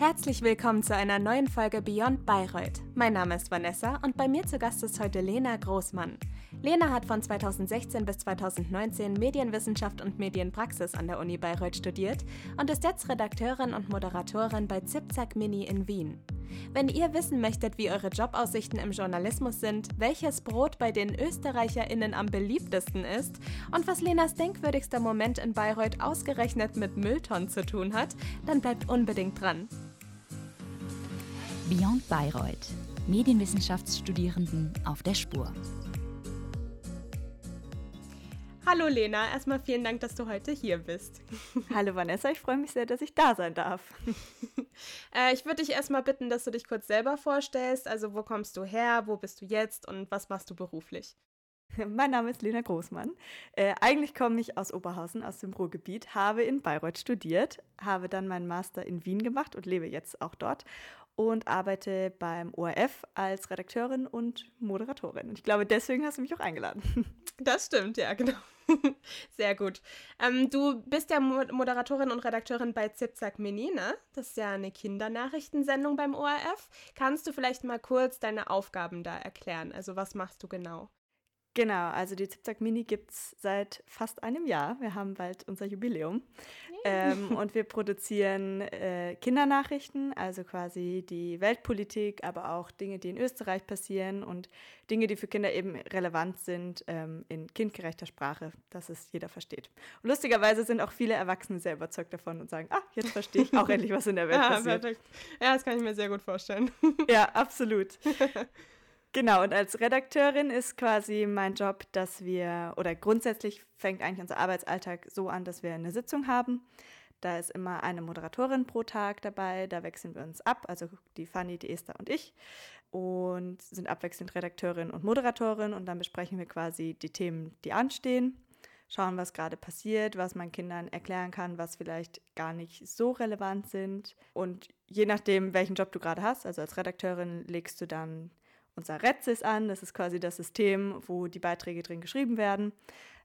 Herzlich willkommen zu einer neuen Folge Beyond Bayreuth. Mein Name ist Vanessa und bei mir zu Gast ist heute Lena Großmann. Lena hat von 2016 bis 2019 Medienwissenschaft und Medienpraxis an der Uni Bayreuth studiert und ist jetzt Redakteurin und Moderatorin bei Zipzack Mini in Wien. Wenn ihr wissen möchtet, wie eure Jobaussichten im Journalismus sind, welches Brot bei den ÖsterreicherInnen am beliebtesten ist und was Lenas denkwürdigster Moment in Bayreuth ausgerechnet mit Mülltonnen zu tun hat, dann bleibt unbedingt dran. Beyond Bayreuth. Medienwissenschaftsstudierenden auf der Spur. Hallo Lena, erstmal vielen Dank, dass du heute hier bist. Hallo Vanessa, ich freue mich sehr, dass ich da sein darf. äh, ich würde dich erstmal bitten, dass du dich kurz selber vorstellst. Also wo kommst du her, wo bist du jetzt und was machst du beruflich? Mein Name ist Lena Großmann. Äh, eigentlich komme ich aus Oberhausen, aus dem Ruhrgebiet, habe in Bayreuth studiert, habe dann meinen Master in Wien gemacht und lebe jetzt auch dort und arbeite beim ORF als Redakteurin und Moderatorin. Ich glaube, deswegen hast du mich auch eingeladen. Das stimmt, ja, genau. Sehr gut. Ähm, du bist ja Moderatorin und Redakteurin bei Zipzack Mini, ne? Das ist ja eine Kindernachrichtensendung beim ORF. Kannst du vielleicht mal kurz deine Aufgaben da erklären? Also was machst du genau? Genau, also die Zipzack Mini gibt es seit fast einem Jahr. Wir haben bald unser Jubiläum. Ähm, und wir produzieren äh, Kindernachrichten, also quasi die Weltpolitik, aber auch Dinge, die in Österreich passieren und Dinge, die für Kinder eben relevant sind, ähm, in kindgerechter Sprache, dass es jeder versteht. Und lustigerweise sind auch viele Erwachsene sehr überzeugt davon und sagen, ah, jetzt verstehe ich auch endlich, was in der Welt ja, passiert. Perfekt. Ja, das kann ich mir sehr gut vorstellen. ja, absolut. Genau, und als Redakteurin ist quasi mein Job, dass wir, oder grundsätzlich fängt eigentlich unser Arbeitsalltag so an, dass wir eine Sitzung haben. Da ist immer eine Moderatorin pro Tag dabei, da wechseln wir uns ab, also die Fanny, die Esther und ich, und sind abwechselnd Redakteurin und Moderatorin und dann besprechen wir quasi die Themen, die anstehen, schauen, was gerade passiert, was man Kindern erklären kann, was vielleicht gar nicht so relevant sind. Und je nachdem, welchen Job du gerade hast, also als Redakteurin legst du dann unser Retzis an. Das ist quasi das System, wo die Beiträge drin geschrieben werden.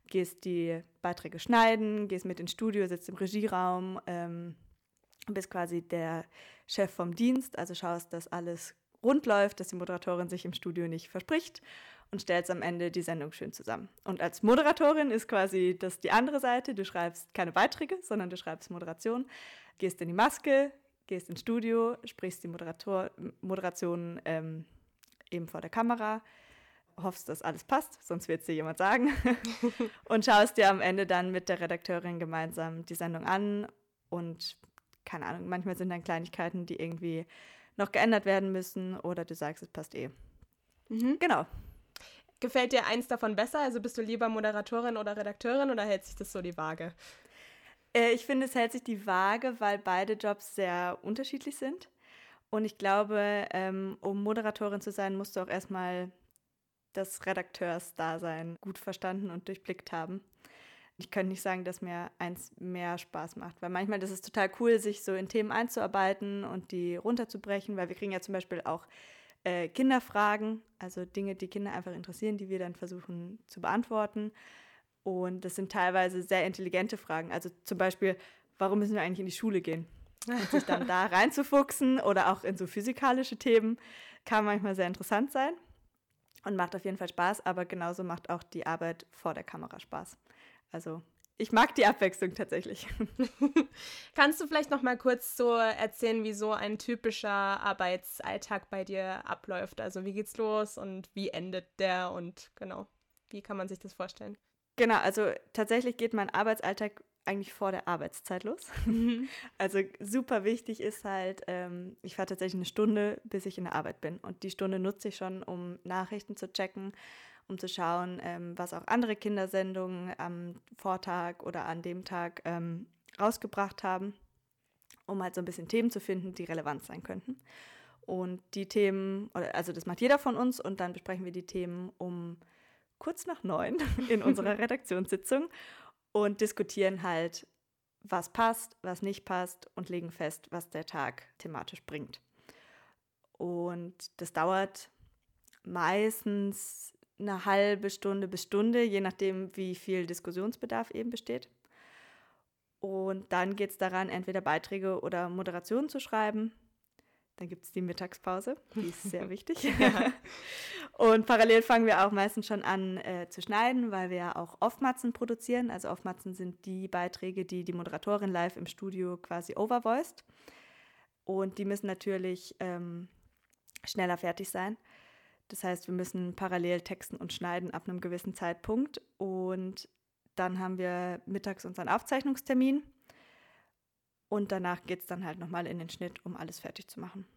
Gehst die Beiträge schneiden, gehst mit ins Studio, sitzt im Regieraum, ähm, bist quasi der Chef vom Dienst, also schaust, dass alles rund läuft, dass die Moderatorin sich im Studio nicht verspricht und stellst am Ende die Sendung schön zusammen. Und als Moderatorin ist quasi das die andere Seite. Du schreibst keine Beiträge, sondern du schreibst Moderation, gehst in die Maske, gehst ins Studio, sprichst die Moderator Moderation ähm, eben vor der Kamera, hoffst, dass alles passt, sonst wird es dir jemand sagen. und schaust dir am Ende dann mit der Redakteurin gemeinsam die Sendung an und keine Ahnung, manchmal sind dann Kleinigkeiten, die irgendwie noch geändert werden müssen oder du sagst, es passt eh. Mhm. Genau. Gefällt dir eins davon besser? Also bist du lieber Moderatorin oder Redakteurin oder hält sich das so die Waage? Äh, ich finde, es hält sich die Waage, weil beide Jobs sehr unterschiedlich sind. Und ich glaube, ähm, um Moderatorin zu sein, musst du auch erstmal das Redakteursdasein gut verstanden und durchblickt haben. Ich könnte nicht sagen, dass mir eins mehr Spaß macht, weil manchmal ist es total cool, sich so in Themen einzuarbeiten und die runterzubrechen, weil wir kriegen ja zum Beispiel auch äh, Kinderfragen, also Dinge, die Kinder einfach interessieren, die wir dann versuchen zu beantworten. Und das sind teilweise sehr intelligente Fragen. Also zum Beispiel, warum müssen wir eigentlich in die Schule gehen? Und sich dann da reinzufuchsen oder auch in so physikalische Themen kann manchmal sehr interessant sein und macht auf jeden Fall Spaß, aber genauso macht auch die Arbeit vor der Kamera Spaß. Also ich mag die Abwechslung tatsächlich. Kannst du vielleicht noch mal kurz so erzählen, wie so ein typischer Arbeitsalltag bei dir abläuft? Also wie geht's los und wie endet der und genau, wie kann man sich das vorstellen? Genau, also tatsächlich geht mein Arbeitsalltag eigentlich vor der Arbeitszeit los. Mhm. Also super wichtig ist halt, ähm, ich fahre tatsächlich eine Stunde, bis ich in der Arbeit bin. Und die Stunde nutze ich schon, um Nachrichten zu checken, um zu schauen, ähm, was auch andere Kindersendungen am Vortag oder an dem Tag ähm, rausgebracht haben, um halt so ein bisschen Themen zu finden, die relevant sein könnten. Und die Themen, also das macht jeder von uns und dann besprechen wir die Themen um kurz nach neun in unserer Redaktionssitzung und diskutieren halt, was passt, was nicht passt und legen fest, was der Tag thematisch bringt. Und das dauert meistens eine halbe Stunde bis Stunde, je nachdem, wie viel Diskussionsbedarf eben besteht. Und dann geht es daran, entweder Beiträge oder Moderationen zu schreiben. Dann gibt es die Mittagspause, die ist sehr wichtig. und parallel fangen wir auch meistens schon an äh, zu schneiden, weil wir ja auch Off-Matzen produzieren. Also Off-Matzen sind die Beiträge, die die Moderatorin live im Studio quasi overvoiced. Und die müssen natürlich ähm, schneller fertig sein. Das heißt, wir müssen parallel texten und schneiden ab einem gewissen Zeitpunkt. Und dann haben wir mittags unseren Aufzeichnungstermin. Und danach geht es dann halt nochmal in den Schnitt, um alles fertig zu machen.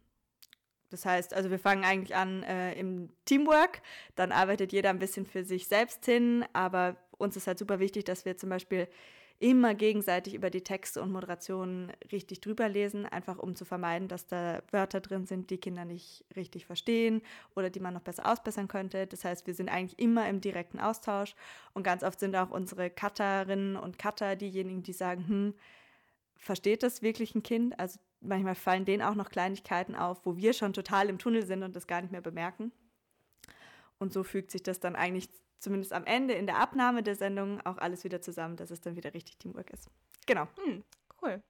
Das heißt, also wir fangen eigentlich an äh, im Teamwork, dann arbeitet jeder ein bisschen für sich selbst hin, aber uns ist halt super wichtig, dass wir zum Beispiel immer gegenseitig über die Texte und Moderationen richtig drüber lesen, einfach um zu vermeiden, dass da Wörter drin sind, die Kinder nicht richtig verstehen oder die man noch besser ausbessern könnte. Das heißt, wir sind eigentlich immer im direkten Austausch und ganz oft sind auch unsere Cutterinnen und Cutter diejenigen, die sagen, hm, versteht das wirklich ein Kind? Also manchmal fallen denen auch noch Kleinigkeiten auf, wo wir schon total im Tunnel sind und das gar nicht mehr bemerken. Und so fügt sich das dann eigentlich zumindest am Ende in der Abnahme der Sendung auch alles wieder zusammen, dass es dann wieder richtig Teamwork ist. Genau. Hm, cool.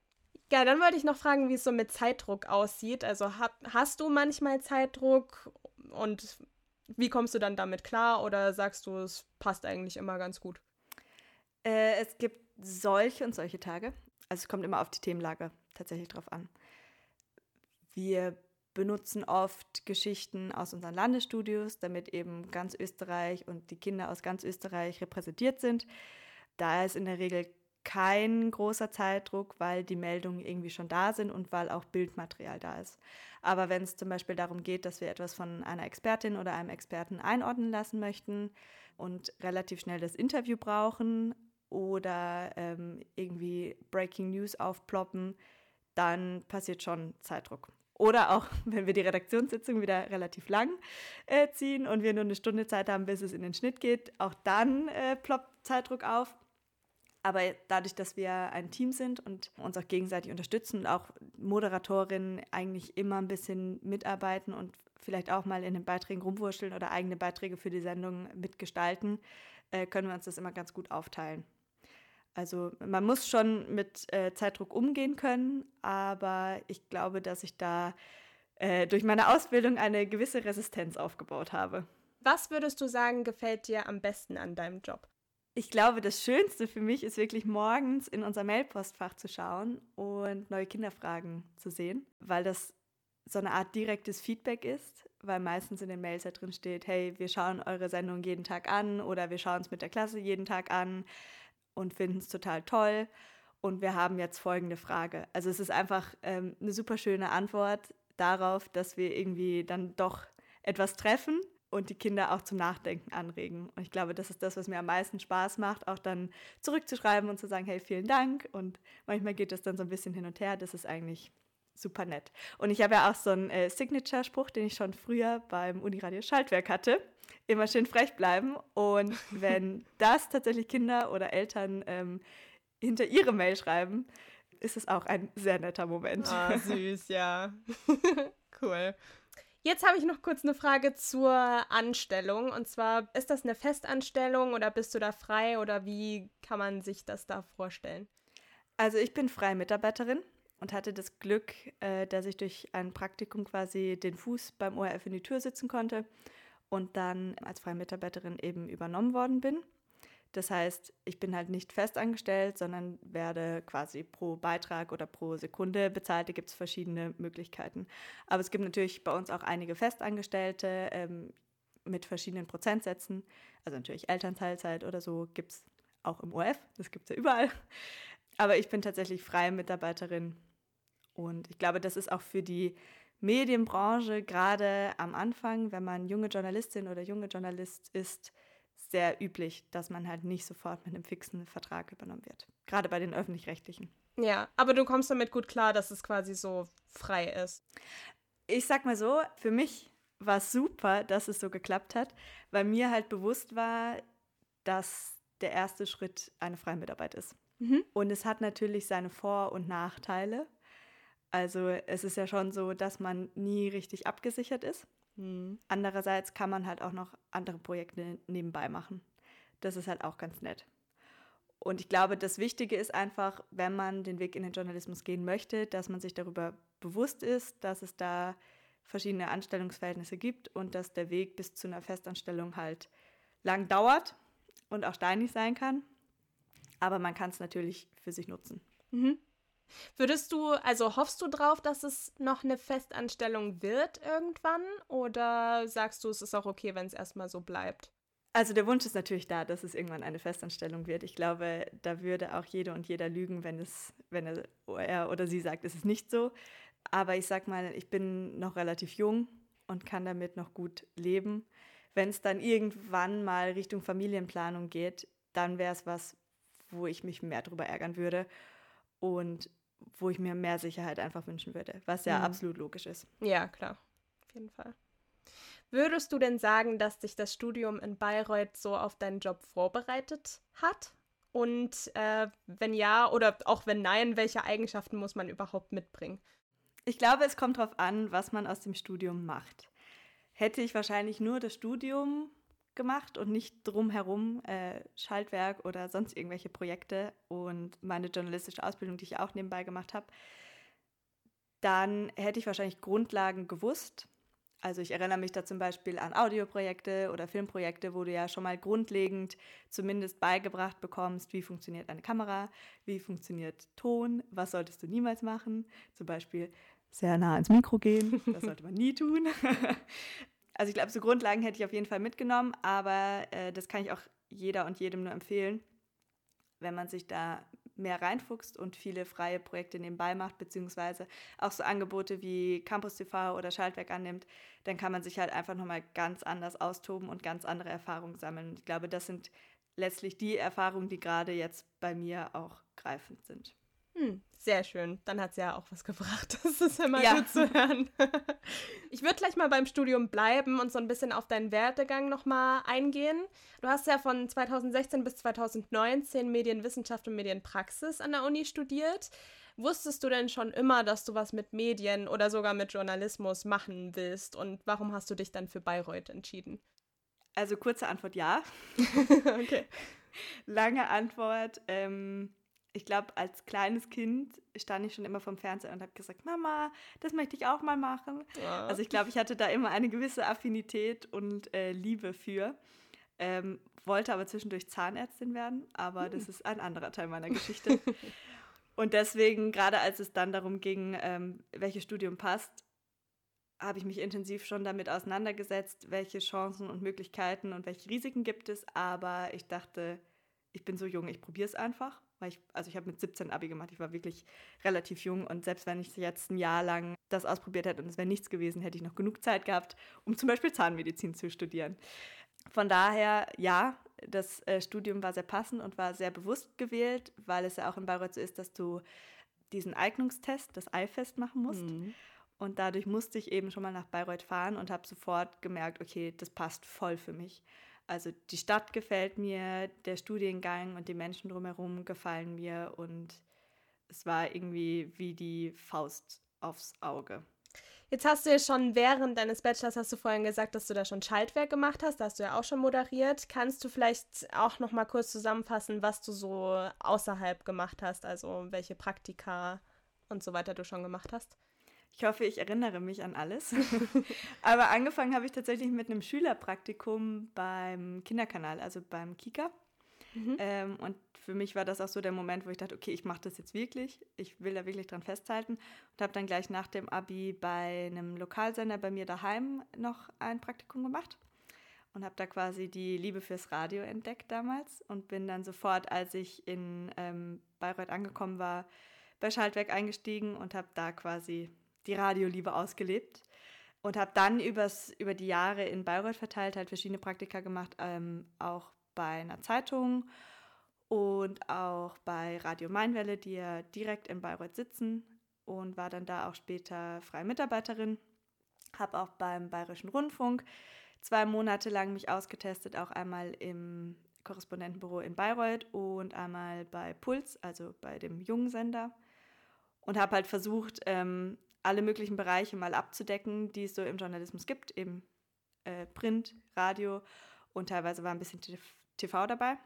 Ja, dann wollte ich noch fragen, wie es so mit Zeitdruck aussieht. Also hab, hast du manchmal Zeitdruck und wie kommst du dann damit klar oder sagst du, es passt eigentlich immer ganz gut? Äh, es gibt solche und solche Tage. Also es kommt immer auf die Themenlage tatsächlich drauf an. Wir benutzen oft Geschichten aus unseren Landesstudios, damit eben ganz Österreich und die Kinder aus ganz Österreich repräsentiert sind. Da ist in der Regel kein großer Zeitdruck, weil die Meldungen irgendwie schon da sind und weil auch Bildmaterial da ist. Aber wenn es zum Beispiel darum geht, dass wir etwas von einer Expertin oder einem Experten einordnen lassen möchten und relativ schnell das Interview brauchen oder ähm, irgendwie Breaking News aufploppen, dann passiert schon Zeitdruck. Oder auch, wenn wir die Redaktionssitzung wieder relativ lang äh, ziehen und wir nur eine Stunde Zeit haben, bis es in den Schnitt geht, auch dann äh, ploppt Zeitdruck auf. Aber dadurch, dass wir ein Team sind und uns auch gegenseitig unterstützen und auch Moderatorinnen eigentlich immer ein bisschen mitarbeiten und vielleicht auch mal in den Beiträgen rumwurscheln oder eigene Beiträge für die Sendung mitgestalten, äh, können wir uns das immer ganz gut aufteilen. Also man muss schon mit äh, Zeitdruck umgehen können, aber ich glaube, dass ich da äh, durch meine Ausbildung eine gewisse Resistenz aufgebaut habe. Was würdest du sagen, gefällt dir am besten an deinem Job? Ich glaube, das Schönste für mich ist wirklich morgens in unser Mailpostfach zu schauen und neue Kinderfragen zu sehen, weil das so eine Art direktes Feedback ist, weil meistens in den Mails da drin steht, hey, wir schauen eure Sendung jeden Tag an oder wir schauen es mit der Klasse jeden Tag an und finden es total toll. Und wir haben jetzt folgende Frage. Also es ist einfach ähm, eine super schöne Antwort darauf, dass wir irgendwie dann doch etwas treffen und die Kinder auch zum Nachdenken anregen. Und ich glaube, das ist das, was mir am meisten Spaß macht, auch dann zurückzuschreiben und zu sagen, hey, vielen Dank. Und manchmal geht das dann so ein bisschen hin und her. Das ist eigentlich super nett. Und ich habe ja auch so einen äh, Signature-Spruch, den ich schon früher beim Uniradio Schaltwerk hatte. Immer schön frech bleiben. Und wenn das tatsächlich Kinder oder Eltern ähm, hinter ihre Mail schreiben, ist es auch ein sehr netter Moment. Ah, süß, ja. cool. Jetzt habe ich noch kurz eine Frage zur Anstellung. Und zwar, ist das eine Festanstellung oder bist du da frei oder wie kann man sich das da vorstellen? Also ich bin freie Mitarbeiterin und hatte das Glück, äh, dass ich durch ein Praktikum quasi den Fuß beim ORF in die Tür sitzen konnte und dann als freie Mitarbeiterin eben übernommen worden bin. Das heißt, ich bin halt nicht festangestellt, sondern werde quasi pro Beitrag oder pro Sekunde bezahlt. Da gibt es verschiedene Möglichkeiten. Aber es gibt natürlich bei uns auch einige Festangestellte ähm, mit verschiedenen Prozentsätzen. Also natürlich Elternteilzeit oder so gibt es auch im ORF. Das gibt es ja überall. Aber ich bin tatsächlich freie Mitarbeiterin und ich glaube, das ist auch für die Medienbranche gerade am Anfang, wenn man junge Journalistin oder junge Journalist ist, sehr üblich, dass man halt nicht sofort mit einem fixen Vertrag übernommen wird. Gerade bei den öffentlich-rechtlichen. Ja, aber du kommst damit gut klar, dass es quasi so frei ist. Ich sag mal so, für mich war es super, dass es so geklappt hat, weil mir halt bewusst war, dass der erste Schritt eine freie Mitarbeit ist. Mhm. Und es hat natürlich seine Vor- und Nachteile. Also es ist ja schon so, dass man nie richtig abgesichert ist. Mhm. Andererseits kann man halt auch noch andere Projekte nebenbei machen. Das ist halt auch ganz nett. Und ich glaube, das Wichtige ist einfach, wenn man den Weg in den Journalismus gehen möchte, dass man sich darüber bewusst ist, dass es da verschiedene Anstellungsverhältnisse gibt und dass der Weg bis zu einer Festanstellung halt lang dauert und auch steinig sein kann. Aber man kann es natürlich für sich nutzen. Mhm. Würdest du, also hoffst du drauf, dass es noch eine Festanstellung wird irgendwann? Oder sagst du, es ist auch okay, wenn es erstmal so bleibt? Also der Wunsch ist natürlich da, dass es irgendwann eine Festanstellung wird. Ich glaube, da würde auch jede und jeder lügen, wenn es, wenn er oder sie sagt, es ist nicht so. Aber ich sag mal, ich bin noch relativ jung und kann damit noch gut leben. Wenn es dann irgendwann mal Richtung Familienplanung geht, dann wäre es was, wo ich mich mehr drüber ärgern würde und wo ich mir mehr Sicherheit einfach wünschen würde, was ja mhm. absolut logisch ist. Ja, klar, auf jeden Fall. Würdest du denn sagen, dass dich das Studium in Bayreuth so auf deinen Job vorbereitet hat? Und äh, wenn ja oder auch wenn nein, welche Eigenschaften muss man überhaupt mitbringen? Ich glaube, es kommt darauf an, was man aus dem Studium macht. Hätte ich wahrscheinlich nur das Studium gemacht und nicht drumherum äh, Schaltwerk oder sonst irgendwelche Projekte und meine journalistische Ausbildung, die ich auch nebenbei gemacht habe, dann hätte ich wahrscheinlich Grundlagen gewusst, also ich erinnere mich da zum Beispiel an Audioprojekte oder Filmprojekte, wo du ja schon mal grundlegend zumindest beigebracht bekommst, wie funktioniert eine Kamera, wie funktioniert Ton, was solltest du niemals machen. Zum Beispiel sehr nah ans Mikro gehen, das sollte man nie tun. Also ich glaube, so Grundlagen hätte ich auf jeden Fall mitgenommen, aber äh, das kann ich auch jeder und jedem nur empfehlen, wenn man sich da mehr reinfuchst und viele freie Projekte nebenbei macht, beziehungsweise auch so Angebote wie Campus TV oder Schaltwerk annimmt, dann kann man sich halt einfach nochmal ganz anders austoben und ganz andere Erfahrungen sammeln. Ich glaube, das sind letztlich die Erfahrungen, die gerade jetzt bei mir auch greifend sind. Hm, sehr schön. Dann hat es ja auch was gebracht. Das ist immer ja. gut zu hören. Ich würde gleich mal beim Studium bleiben und so ein bisschen auf deinen Werdegang nochmal eingehen. Du hast ja von 2016 bis 2019 Medienwissenschaft und Medienpraxis an der Uni studiert. Wusstest du denn schon immer, dass du was mit Medien oder sogar mit Journalismus machen willst? Und warum hast du dich dann für Bayreuth entschieden? Also kurze Antwort ja. okay. Lange Antwort. Ähm ich glaube, als kleines Kind stand ich schon immer vom Fernseher und habe gesagt, Mama, das möchte ich auch mal machen. Ja. Also ich glaube, ich hatte da immer eine gewisse Affinität und äh, Liebe für. Ähm, wollte aber zwischendurch Zahnärztin werden, aber hm. das ist ein anderer Teil meiner Geschichte. und deswegen, gerade als es dann darum ging, ähm, welches Studium passt, habe ich mich intensiv schon damit auseinandergesetzt, welche Chancen und Möglichkeiten und welche Risiken gibt es. Aber ich dachte, ich bin so jung, ich probiere es einfach weil ich, also ich habe mit 17 Abi gemacht, ich war wirklich relativ jung und selbst wenn ich jetzt ein Jahr lang das ausprobiert hätte und es wäre nichts gewesen, hätte ich noch genug Zeit gehabt, um zum Beispiel Zahnmedizin zu studieren. Von daher, ja, das äh, Studium war sehr passend und war sehr bewusst gewählt, weil es ja auch in Bayreuth so ist, dass du diesen Eignungstest, das Eifest machen musst. Mhm. Und dadurch musste ich eben schon mal nach Bayreuth fahren und habe sofort gemerkt, okay, das passt voll für mich. Also die Stadt gefällt mir, der Studiengang und die Menschen drumherum gefallen mir und es war irgendwie wie die Faust aufs Auge. Jetzt hast du ja schon während deines Bachelors, hast du vorhin gesagt, dass du da schon Schaltwerk gemacht hast, da hast du ja auch schon moderiert. Kannst du vielleicht auch noch mal kurz zusammenfassen, was du so außerhalb gemacht hast, also welche Praktika und so weiter du schon gemacht hast? Ich hoffe, ich erinnere mich an alles. Aber angefangen habe ich tatsächlich mit einem Schülerpraktikum beim Kinderkanal, also beim Kika. Mhm. Ähm, und für mich war das auch so der Moment, wo ich dachte, okay, ich mache das jetzt wirklich. Ich will da wirklich dran festhalten. Und habe dann gleich nach dem Abi bei einem Lokalsender bei mir daheim noch ein Praktikum gemacht. Und habe da quasi die Liebe fürs Radio entdeckt damals. Und bin dann sofort, als ich in ähm, Bayreuth angekommen war, bei Schaltwerk eingestiegen und habe da quasi die Radioliebe ausgelebt und habe dann übers, über die Jahre in Bayreuth verteilt halt verschiedene Praktika gemacht, ähm, auch bei einer Zeitung und auch bei Radio Mainwelle, die ja direkt in Bayreuth sitzen und war dann da auch später freie Mitarbeiterin. Habe auch beim Bayerischen Rundfunk zwei Monate lang mich ausgetestet, auch einmal im Korrespondentenbüro in Bayreuth und einmal bei Puls, also bei dem jungen Sender. Und habe halt versucht, ähm, alle möglichen Bereiche mal abzudecken, die es so im Journalismus gibt, eben äh, Print, Radio und teilweise war ein bisschen TV dabei.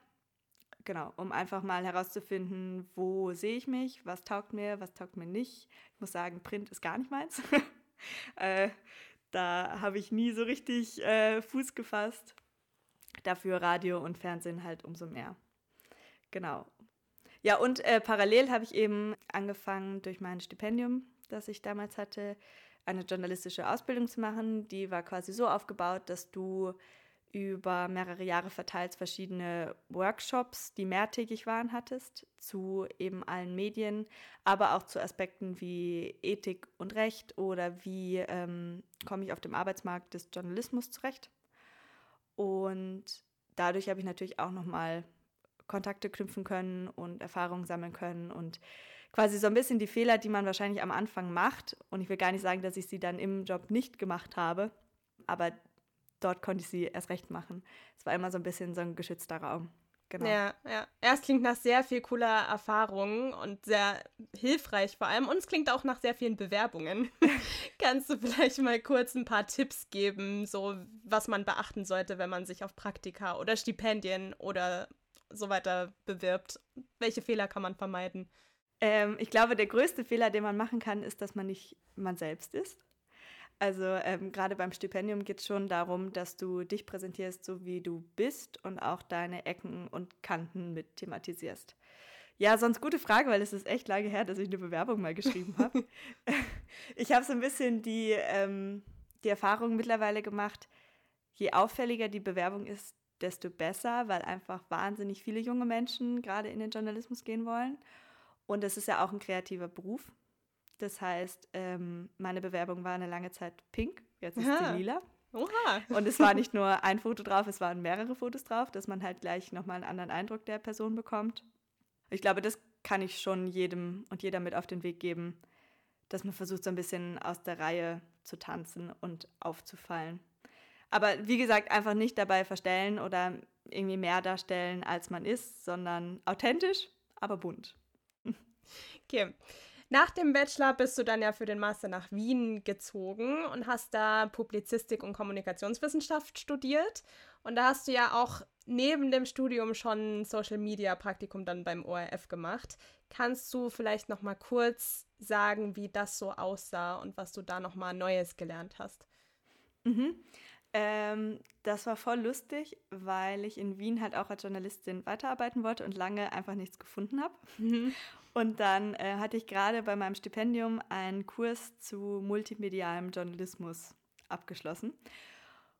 genau, um einfach mal herauszufinden, wo sehe ich mich, was taugt mir, was taugt mir nicht. Ich muss sagen, Print ist gar nicht meins. äh, da habe ich nie so richtig äh, Fuß gefasst. Dafür Radio und Fernsehen halt umso mehr. Genau. Ja, und äh, parallel habe ich eben angefangen durch mein Stipendium, das ich damals hatte, eine journalistische Ausbildung zu machen. Die war quasi so aufgebaut, dass du über mehrere Jahre verteilt verschiedene Workshops, die mehrtägig waren, hattest, zu eben allen Medien, aber auch zu Aspekten wie Ethik und Recht oder wie ähm, komme ich auf dem Arbeitsmarkt des Journalismus zurecht. Und dadurch habe ich natürlich auch nochmal Kontakte knüpfen können und Erfahrungen sammeln können und quasi so ein bisschen die Fehler, die man wahrscheinlich am Anfang macht. Und ich will gar nicht sagen, dass ich sie dann im Job nicht gemacht habe, aber dort konnte ich sie erst recht machen. Es war immer so ein bisschen so ein geschützter Raum. Genau. Ja, ja. Erst klingt nach sehr viel cooler Erfahrungen und sehr hilfreich vor allem. Und es klingt auch nach sehr vielen Bewerbungen. Kannst du vielleicht mal kurz ein paar Tipps geben, so was man beachten sollte, wenn man sich auf Praktika oder Stipendien oder so weiter bewirbt? Welche Fehler kann man vermeiden? Ähm, ich glaube, der größte Fehler, den man machen kann, ist, dass man nicht man selbst ist. Also ähm, gerade beim Stipendium geht es schon darum, dass du dich präsentierst, so wie du bist und auch deine Ecken und Kanten mit thematisierst. Ja, sonst gute Frage, weil es ist echt lange her, dass ich eine Bewerbung mal geschrieben habe. ich habe so ein bisschen die, ähm, die Erfahrung mittlerweile gemacht, je auffälliger die Bewerbung ist, desto besser, weil einfach wahnsinnig viele junge Menschen gerade in den Journalismus gehen wollen. Und es ist ja auch ein kreativer Beruf. Das heißt, ähm, meine Bewerbung war eine lange Zeit pink, jetzt ist Aha. sie lila. Oha. Und es war nicht nur ein Foto drauf, es waren mehrere Fotos drauf, dass man halt gleich nochmal einen anderen Eindruck der Person bekommt. Ich glaube, das kann ich schon jedem und jeder mit auf den Weg geben, dass man versucht, so ein bisschen aus der Reihe zu tanzen und aufzufallen. Aber wie gesagt, einfach nicht dabei verstellen oder irgendwie mehr darstellen, als man ist, sondern authentisch, aber bunt. Okay. Nach dem Bachelor bist du dann ja für den Master nach Wien gezogen und hast da Publizistik und Kommunikationswissenschaft studiert. Und da hast du ja auch neben dem Studium schon Social Media Praktikum dann beim ORF gemacht. Kannst du vielleicht noch mal kurz sagen, wie das so aussah und was du da noch mal Neues gelernt hast? Mhm. Ähm, das war voll lustig, weil ich in Wien halt auch als Journalistin weiterarbeiten wollte und lange einfach nichts gefunden habe. Mhm. Und dann äh, hatte ich gerade bei meinem Stipendium einen Kurs zu multimedialem Journalismus abgeschlossen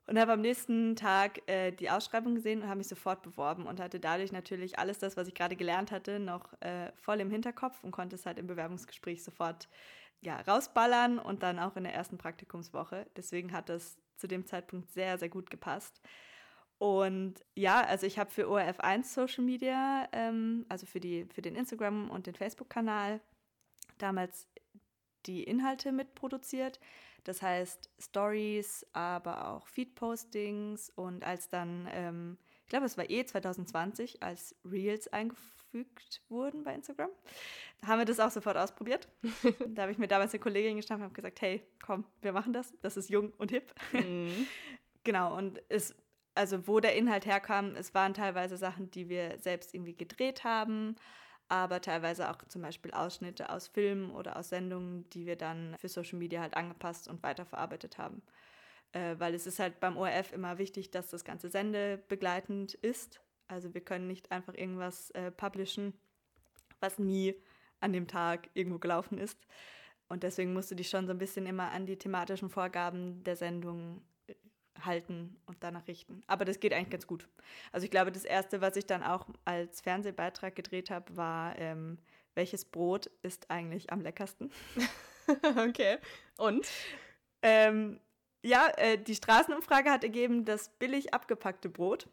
und habe am nächsten Tag äh, die Ausschreibung gesehen und habe mich sofort beworben und hatte dadurch natürlich alles das, was ich gerade gelernt hatte, noch äh, voll im Hinterkopf und konnte es halt im Bewerbungsgespräch sofort ja, rausballern und dann auch in der ersten Praktikumswoche. Deswegen hat das zu dem Zeitpunkt sehr, sehr gut gepasst. Und ja, also ich habe für ORF1 Social Media, ähm, also für, die, für den Instagram- und den Facebook-Kanal, damals die Inhalte mitproduziert. Das heißt Stories, aber auch Feed-Postings und als dann, ähm, ich glaube, es war eh 2020, als Reels eingefügt wurden bei Instagram, haben wir das auch sofort ausprobiert. da habe ich mir damals eine Kollegin geschnappt und habe gesagt, hey, komm, wir machen das. Das ist jung und hip. Mhm. genau, und es also wo der Inhalt herkam, es waren teilweise Sachen, die wir selbst irgendwie gedreht haben, aber teilweise auch zum Beispiel Ausschnitte aus Filmen oder aus Sendungen, die wir dann für Social Media halt angepasst und weiterverarbeitet haben. Äh, weil es ist halt beim ORF immer wichtig, dass das Ganze sendebegleitend ist. Also wir können nicht einfach irgendwas äh, publishen, was nie an dem Tag irgendwo gelaufen ist. Und deswegen musst du dich schon so ein bisschen immer an die thematischen Vorgaben der Sendung halten und danach richten. Aber das geht eigentlich ganz gut. Also ich glaube, das Erste, was ich dann auch als Fernsehbeitrag gedreht habe, war, ähm, welches Brot ist eigentlich am leckersten? okay. Und? Ähm, ja, äh, die Straßenumfrage hat ergeben, das billig abgepackte Brot.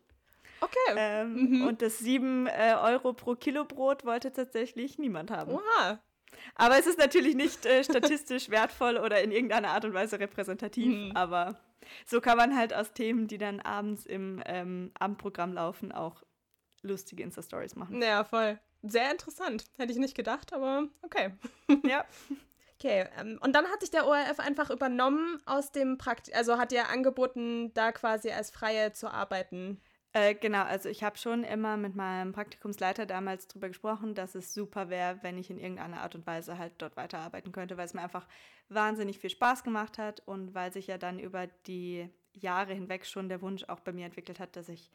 Okay. Ähm, mhm. Und das 7 äh, Euro pro Kilo Brot wollte tatsächlich niemand haben. Oha. Aber es ist natürlich nicht äh, statistisch wertvoll oder in irgendeiner Art und Weise repräsentativ. Mhm. Aber so kann man halt aus Themen, die dann abends im ähm, Abendprogramm laufen, auch lustige Insta-Stories machen. Ja, voll. Sehr interessant. Hätte ich nicht gedacht, aber okay. ja. Okay, ähm, und dann hat sich der ORF einfach übernommen aus dem Praktikum, also hat ja angeboten, da quasi als Freie zu arbeiten. Äh, genau, also ich habe schon immer mit meinem Praktikumsleiter damals darüber gesprochen, dass es super wäre, wenn ich in irgendeiner Art und Weise halt dort weiterarbeiten könnte, weil es mir einfach wahnsinnig viel Spaß gemacht hat und weil sich ja dann über die Jahre hinweg schon der Wunsch auch bei mir entwickelt hat, dass ich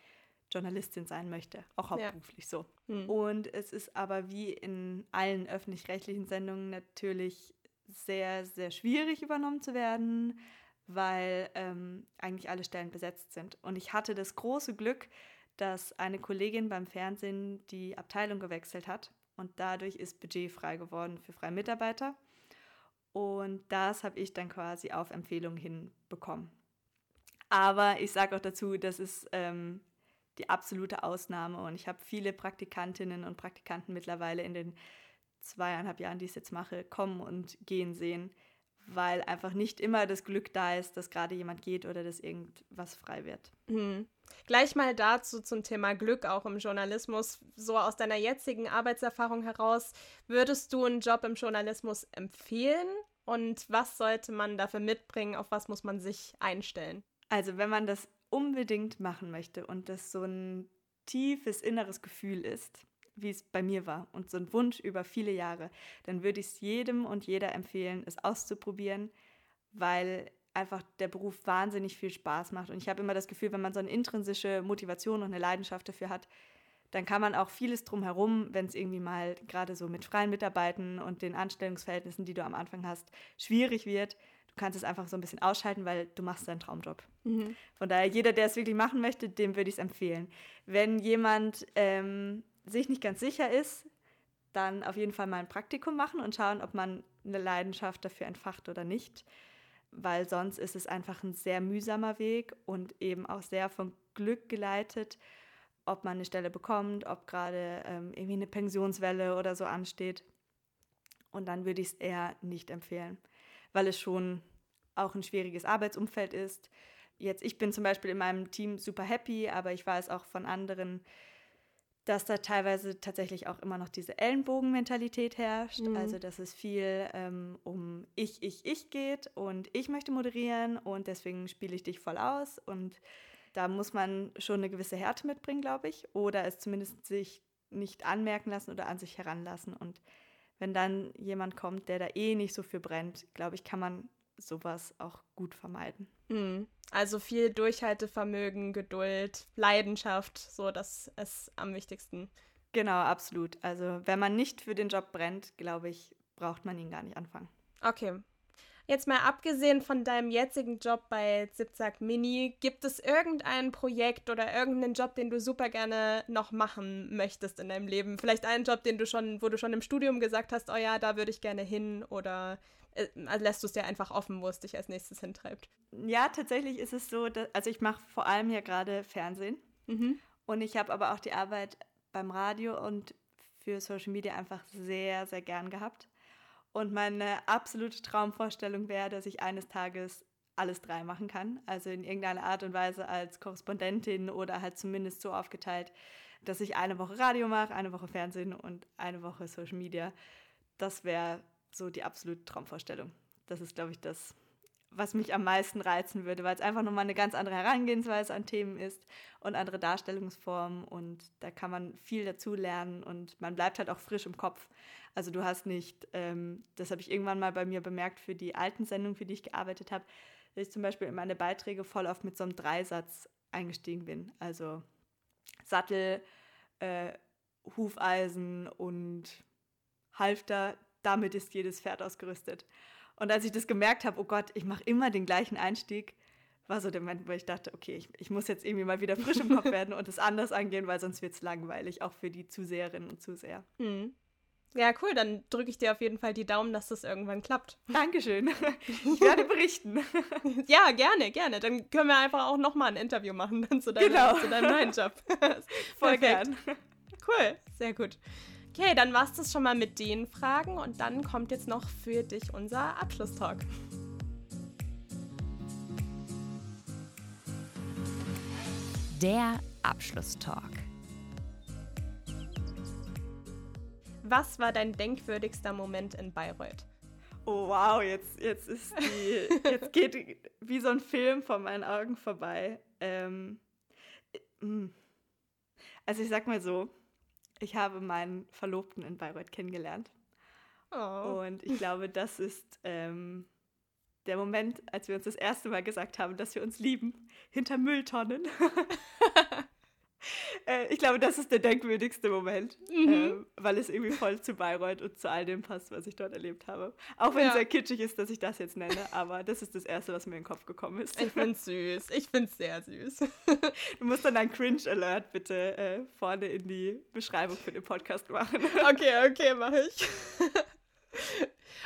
Journalistin sein möchte, auch hauptberuflich ja. so. Hm. Und es ist aber wie in allen öffentlich-rechtlichen Sendungen natürlich sehr, sehr schwierig übernommen zu werden, weil ähm, eigentlich alle Stellen besetzt sind. Und ich hatte das große Glück, dass eine Kollegin beim Fernsehen die Abteilung gewechselt hat und dadurch ist Budget frei geworden für freie Mitarbeiter. Und das habe ich dann quasi auf Empfehlung hin bekommen. Aber ich sage auch dazu, das ist ähm, die absolute Ausnahme und ich habe viele Praktikantinnen und Praktikanten mittlerweile in den zweieinhalb Jahren, die ich jetzt mache, kommen und gehen sehen, weil einfach nicht immer das Glück da ist, dass gerade jemand geht oder dass irgendwas frei wird. Mhm. Gleich mal dazu zum Thema Glück auch im Journalismus. So aus deiner jetzigen Arbeitserfahrung heraus, würdest du einen Job im Journalismus empfehlen? Und was sollte man dafür mitbringen? Auf was muss man sich einstellen? Also wenn man das unbedingt machen möchte und das so ein tiefes inneres Gefühl ist, wie es bei mir war und so ein Wunsch über viele Jahre, dann würde ich es jedem und jeder empfehlen, es auszuprobieren, weil einfach der Beruf wahnsinnig viel Spaß macht. Und ich habe immer das Gefühl, wenn man so eine intrinsische Motivation und eine Leidenschaft dafür hat, dann kann man auch vieles drumherum, wenn es irgendwie mal gerade so mit freien Mitarbeiten und den Anstellungsverhältnissen, die du am Anfang hast, schwierig wird, du kannst es einfach so ein bisschen ausschalten, weil du machst deinen Traumjob. Mhm. Von daher, jeder, der es wirklich machen möchte, dem würde ich es empfehlen. Wenn jemand ähm, sich nicht ganz sicher ist, dann auf jeden Fall mal ein Praktikum machen und schauen, ob man eine Leidenschaft dafür entfacht oder nicht. Weil sonst ist es einfach ein sehr mühsamer Weg und eben auch sehr vom Glück geleitet, ob man eine Stelle bekommt, ob gerade ähm, irgendwie eine Pensionswelle oder so ansteht. Und dann würde ich es eher nicht empfehlen, weil es schon auch ein schwieriges Arbeitsumfeld ist. Jetzt, ich bin zum Beispiel in meinem Team super happy, aber ich weiß auch von anderen, dass da teilweise tatsächlich auch immer noch diese Ellenbogenmentalität herrscht. Mhm. Also, dass es viel ähm, um ich, ich, ich geht und ich möchte moderieren und deswegen spiele ich dich voll aus. Und da muss man schon eine gewisse Härte mitbringen, glaube ich, oder es zumindest sich nicht anmerken lassen oder an sich heranlassen. Und wenn dann jemand kommt, der da eh nicht so viel brennt, glaube ich, kann man sowas auch gut vermeiden. Mhm. Also viel Durchhaltevermögen, Geduld, Leidenschaft, so das ist am wichtigsten. Genau, absolut. Also wenn man nicht für den Job brennt, glaube ich, braucht man ihn gar nicht anfangen. Okay. Jetzt mal abgesehen von deinem jetzigen Job bei Zipzack Mini, gibt es irgendein Projekt oder irgendeinen Job, den du super gerne noch machen möchtest in deinem Leben? Vielleicht einen Job, den du schon, wo du schon im Studium gesagt hast, oh ja, da würde ich gerne hin oder äh, also lässt du es dir einfach offen, wo es dich als nächstes hintreibt? Ja, tatsächlich ist es so, dass, also ich mache vor allem ja gerade Fernsehen mhm. und ich habe aber auch die Arbeit beim Radio und für Social Media einfach sehr, sehr gern gehabt. Und meine absolute Traumvorstellung wäre, dass ich eines Tages alles drei machen kann. Also in irgendeiner Art und Weise als Korrespondentin oder halt zumindest so aufgeteilt, dass ich eine Woche Radio mache, eine Woche Fernsehen und eine Woche Social Media. Das wäre so die absolute Traumvorstellung. Das ist, glaube ich, das, was mich am meisten reizen würde, weil es einfach nochmal eine ganz andere Herangehensweise an Themen ist und andere Darstellungsformen und da kann man viel dazu lernen und man bleibt halt auch frisch im Kopf. Also du hast nicht, ähm, das habe ich irgendwann mal bei mir bemerkt für die alten Sendungen, für die ich gearbeitet habe, dass ich zum Beispiel in meine Beiträge voll oft mit so einem Dreisatz eingestiegen bin. Also Sattel, äh, Hufeisen und Halfter, damit ist jedes Pferd ausgerüstet. Und als ich das gemerkt habe, oh Gott, ich mache immer den gleichen Einstieg, war so der Moment, wo ich dachte, okay, ich, ich muss jetzt irgendwie mal wieder frisch im Kopf werden und es anders angehen, weil sonst wird es langweilig, auch für die Zuseherinnen und Zuseher. Mhm. Ja, cool, dann drücke ich dir auf jeden Fall die Daumen, dass das irgendwann klappt. Dankeschön. Ich werde berichten. ja, gerne, gerne. Dann können wir einfach auch nochmal ein Interview machen dann zu, deinem, genau. zu deinem neuen Job. Voll gern. Cool, sehr gut. Okay, dann war es das schon mal mit den Fragen und dann kommt jetzt noch für dich unser Abschlusstalk. Der Abschlusstalk. Was war dein denkwürdigster Moment in Bayreuth? Oh wow, jetzt, jetzt ist die, jetzt geht wie so ein Film vor meinen Augen vorbei. Ähm, mm, Also ich sag mal so, ich habe meinen Verlobten in Bayreuth kennengelernt. Oh. Und ich glaube, das ist ähm, der Moment, als wir uns das erste Mal gesagt haben, dass wir uns lieben, hinter Mülltonnen. äh, ich glaube, das ist der denkwürdigste Moment, mhm. äh, weil es irgendwie voll zu Bayreuth und zu all dem passt, was ich dort erlebt habe. Auch wenn ja. es sehr kitschig ist, dass ich das jetzt nenne, aber das ist das Erste, was mir in den Kopf gekommen ist. Ich finde es süß. Ich finde es sehr süß. du musst dann ein Cringe-Alert bitte äh, vorne in die Beschreibung für den Podcast machen. okay, okay, mache ich.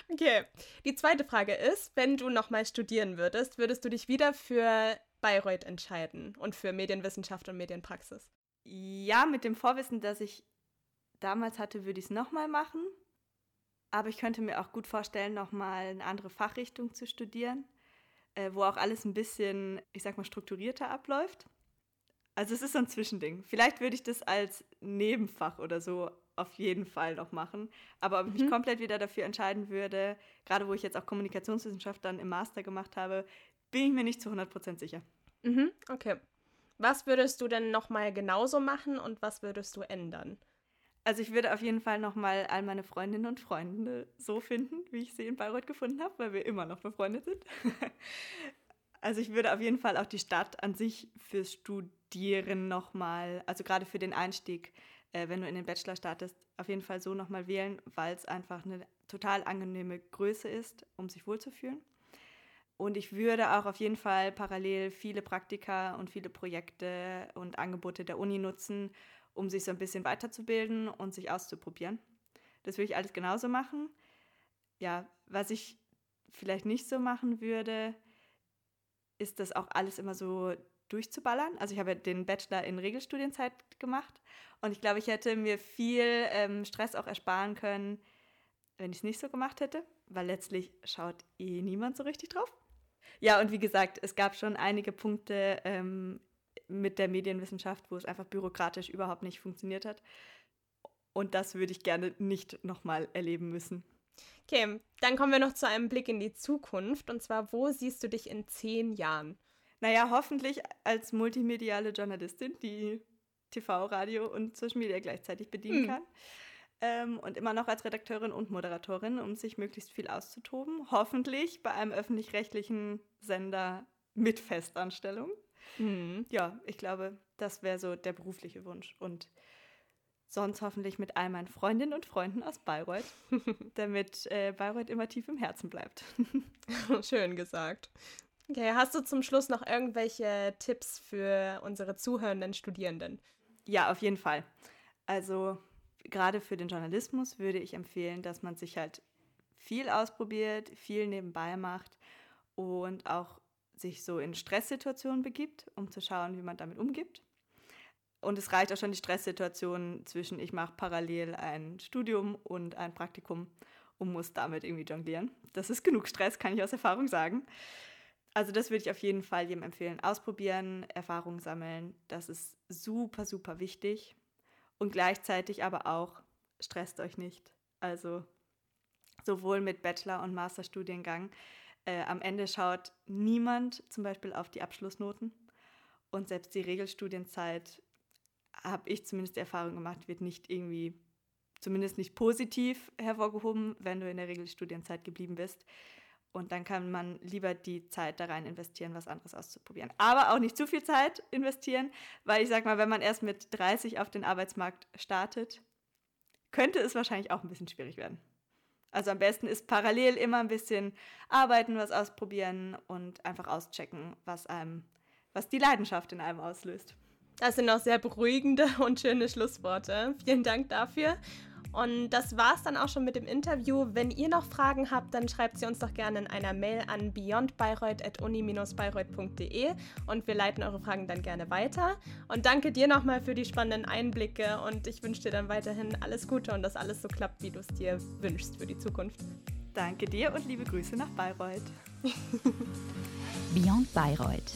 Okay, die zweite Frage ist, wenn du nochmal studieren würdest, würdest du dich wieder für Bayreuth entscheiden und für Medienwissenschaft und Medienpraxis? Ja, mit dem Vorwissen, das ich damals hatte, würde ich es nochmal machen. Aber ich könnte mir auch gut vorstellen, nochmal eine andere Fachrichtung zu studieren, äh, wo auch alles ein bisschen, ich sag mal, strukturierter abläuft. Also es ist so ein Zwischending. Vielleicht würde ich das als Nebenfach oder so auf jeden Fall noch machen. Aber ob ich mich mhm. komplett wieder dafür entscheiden würde, gerade wo ich jetzt auch Kommunikationswissenschaft dann im Master gemacht habe, bin ich mir nicht zu 100% sicher. Mhm, okay. Was würdest du denn nochmal genauso machen und was würdest du ändern? Also ich würde auf jeden Fall nochmal all meine Freundinnen und Freunde so finden, wie ich sie in Bayreuth gefunden habe, weil wir immer noch befreundet sind. also ich würde auf jeden Fall auch die Stadt an sich fürs Studieren nochmal, also gerade für den Einstieg, äh, wenn du in den Bachelor startest, auf jeden Fall so nochmal wählen, weil es einfach eine total angenehme Größe ist, um sich wohlzufühlen. Und ich würde auch auf jeden Fall parallel viele Praktika und viele Projekte und Angebote der Uni nutzen, um sich so ein bisschen weiterzubilden und sich auszuprobieren. Das würde ich alles genauso machen. Ja, was ich vielleicht nicht so machen würde, ist das auch alles immer so durchzuballern. Also ich habe den Bachelor in Regelstudienzeit gemacht und ich glaube, ich hätte mir viel ähm, Stress auch ersparen können, wenn ich es nicht so gemacht hätte, weil letztlich schaut eh niemand so richtig drauf. Ja, und wie gesagt, es gab schon einige Punkte ähm, mit der Medienwissenschaft, wo es einfach bürokratisch überhaupt nicht funktioniert hat. Und das würde ich gerne nicht nochmal erleben müssen. Okay, dann kommen wir noch zu einem Blick in die Zukunft. Und zwar, wo siehst du dich in zehn Jahren? Naja, hoffentlich als multimediale Journalistin, die TV, Radio und Social Media gleichzeitig bedienen hm. kann. Ähm, und immer noch als Redakteurin und Moderatorin, um sich möglichst viel auszutoben. Hoffentlich bei einem öffentlich-rechtlichen Sender mit Festanstellung. Mhm. Ja, ich glaube, das wäre so der berufliche Wunsch. Und sonst hoffentlich mit all meinen Freundinnen und Freunden aus Bayreuth, damit äh, Bayreuth immer tief im Herzen bleibt. Schön gesagt. Okay, hast du zum Schluss noch irgendwelche Tipps für unsere zuhörenden Studierenden? Ja, auf jeden Fall. Also gerade für den Journalismus würde ich empfehlen, dass man sich halt viel ausprobiert, viel nebenbei macht und auch sich so in Stresssituationen begibt, um zu schauen, wie man damit umgibt. Und es reicht auch schon die Stresssituation zwischen, ich mache parallel ein Studium und ein Praktikum und muss damit irgendwie jonglieren. Das ist genug Stress, kann ich aus Erfahrung sagen. Also das würde ich auf jeden Fall jedem empfehlen. Ausprobieren, Erfahrungen sammeln, das ist super, super wichtig. Und gleichzeitig aber auch, stresst euch nicht. Also sowohl mit Bachelor- und Masterstudiengang. Äh, am Ende schaut niemand zum Beispiel auf die Abschlussnoten. Und selbst die Regelstudienzeit, habe ich zumindest die Erfahrung gemacht, wird nicht irgendwie, zumindest nicht positiv hervorgehoben, wenn du in der Regelstudienzeit geblieben bist. Und dann kann man lieber die Zeit da rein investieren, was anderes auszuprobieren. Aber auch nicht zu viel Zeit investieren, weil ich sag mal, wenn man erst mit 30 auf den Arbeitsmarkt startet, könnte es wahrscheinlich auch ein bisschen schwierig werden. Also am besten ist parallel immer ein bisschen arbeiten, was ausprobieren und einfach auschecken, was einem, was die Leidenschaft in einem auslöst. Das sind auch sehr beruhigende und schöne Schlussworte. Vielen Dank dafür. Und das war's dann auch schon mit dem Interview. Wenn ihr noch Fragen habt, dann schreibt sie uns doch gerne in einer Mail an beyondbayreuth.uni-bayreuth.de und wir leiten eure Fragen dann gerne weiter. Und danke dir nochmal für die spannenden Einblicke und ich wünsche dir dann weiterhin alles Gute und dass alles so klappt, wie du es dir wünschst für die Zukunft. Danke dir und liebe Grüße nach Bayreuth. Beyond Bayreuth